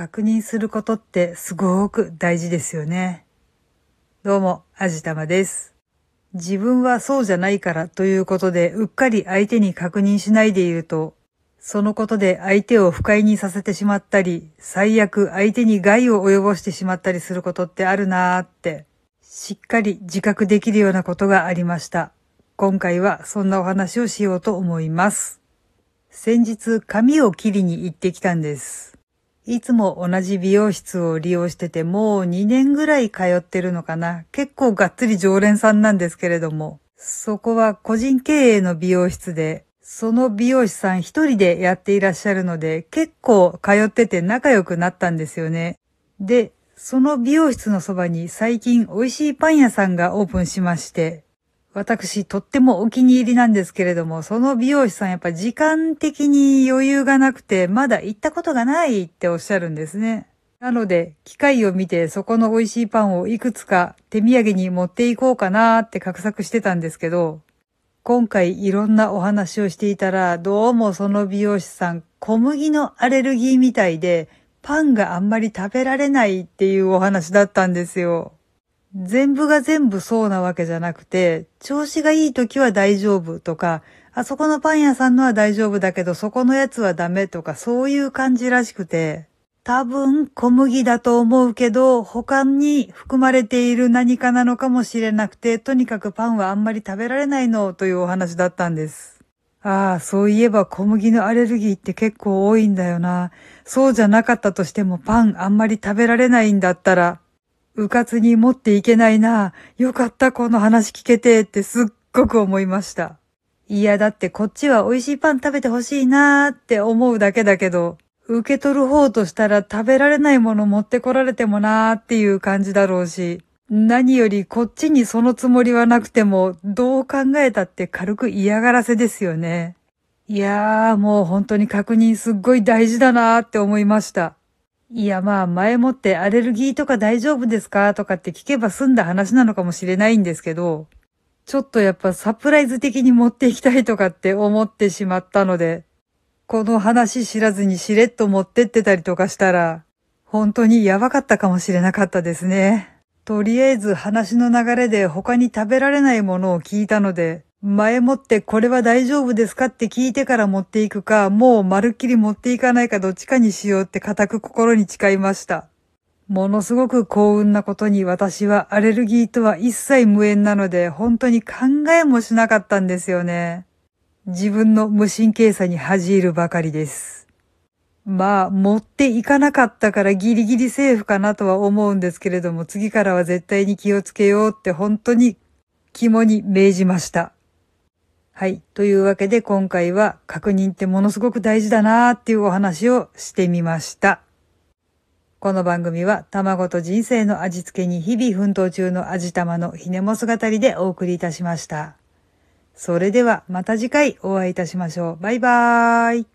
確認することってすごく大事ですよね。どうも、あじたまです。自分はそうじゃないからということでうっかり相手に確認しないでいると、そのことで相手を不快にさせてしまったり、最悪相手に害を及ぼしてしまったりすることってあるなーって、しっかり自覚できるようなことがありました。今回はそんなお話をしようと思います。先日髪を切りに行ってきたんです。いつも同じ美容室を利用しててもう2年ぐらい通ってるのかな。結構がっつり常連さんなんですけれども、そこは個人経営の美容室で、その美容師さん一人でやっていらっしゃるので、結構通ってて仲良くなったんですよね。で、その美容室のそばに最近美味しいパン屋さんがオープンしまして、私、とってもお気に入りなんですけれども、その美容師さんやっぱ時間的に余裕がなくて、まだ行ったことがないっておっしゃるんですね。なので、機械を見てそこの美味しいパンをいくつか手土産に持っていこうかなって画策してたんですけど、今回いろんなお話をしていたら、どうもその美容師さん、小麦のアレルギーみたいで、パンがあんまり食べられないっていうお話だったんですよ。全部が全部そうなわけじゃなくて、調子がいい時は大丈夫とか、あそこのパン屋さんのは大丈夫だけど、そこのやつはダメとか、そういう感じらしくて、多分小麦だと思うけど、他に含まれている何かなのかもしれなくて、とにかくパンはあんまり食べられないのというお話だったんです。ああ、そういえば小麦のアレルギーって結構多いんだよな。そうじゃなかったとしてもパンあんまり食べられないんだったら、うかつに持っていけないな。よかった、この話聞けてってすっごく思いました。いや、だってこっちは美味しいパン食べてほしいなーって思うだけだけど、受け取る方としたら食べられないもの持ってこられてもなーっていう感じだろうし、何よりこっちにそのつもりはなくても、どう考えたって軽く嫌がらせですよね。いやー、もう本当に確認すっごい大事だなーって思いました。いやまあ前もってアレルギーとか大丈夫ですかとかって聞けば済んだ話なのかもしれないんですけど、ちょっとやっぱサプライズ的に持っていきたいとかって思ってしまったので、この話知らずにしれっと持ってってたりとかしたら、本当にやばかったかもしれなかったですね。とりあえず話の流れで他に食べられないものを聞いたので、前もってこれは大丈夫ですかって聞いてから持っていくか、もうまるっきり持っていかないかどっちかにしようって固く心に誓いました。ものすごく幸運なことに私はアレルギーとは一切無縁なので本当に考えもしなかったんですよね。自分の無神経さに恥じるばかりです。まあ、持っていかなかったからギリギリセーフかなとは思うんですけれども、次からは絶対に気をつけようって本当に肝に銘じました。はい。というわけで今回は確認ってものすごく大事だなーっていうお話をしてみました。この番組は卵と人生の味付けに日々奮闘中の味玉のひねも姿りでお送りいたしました。それではまた次回お会いいたしましょう。バイバーイ。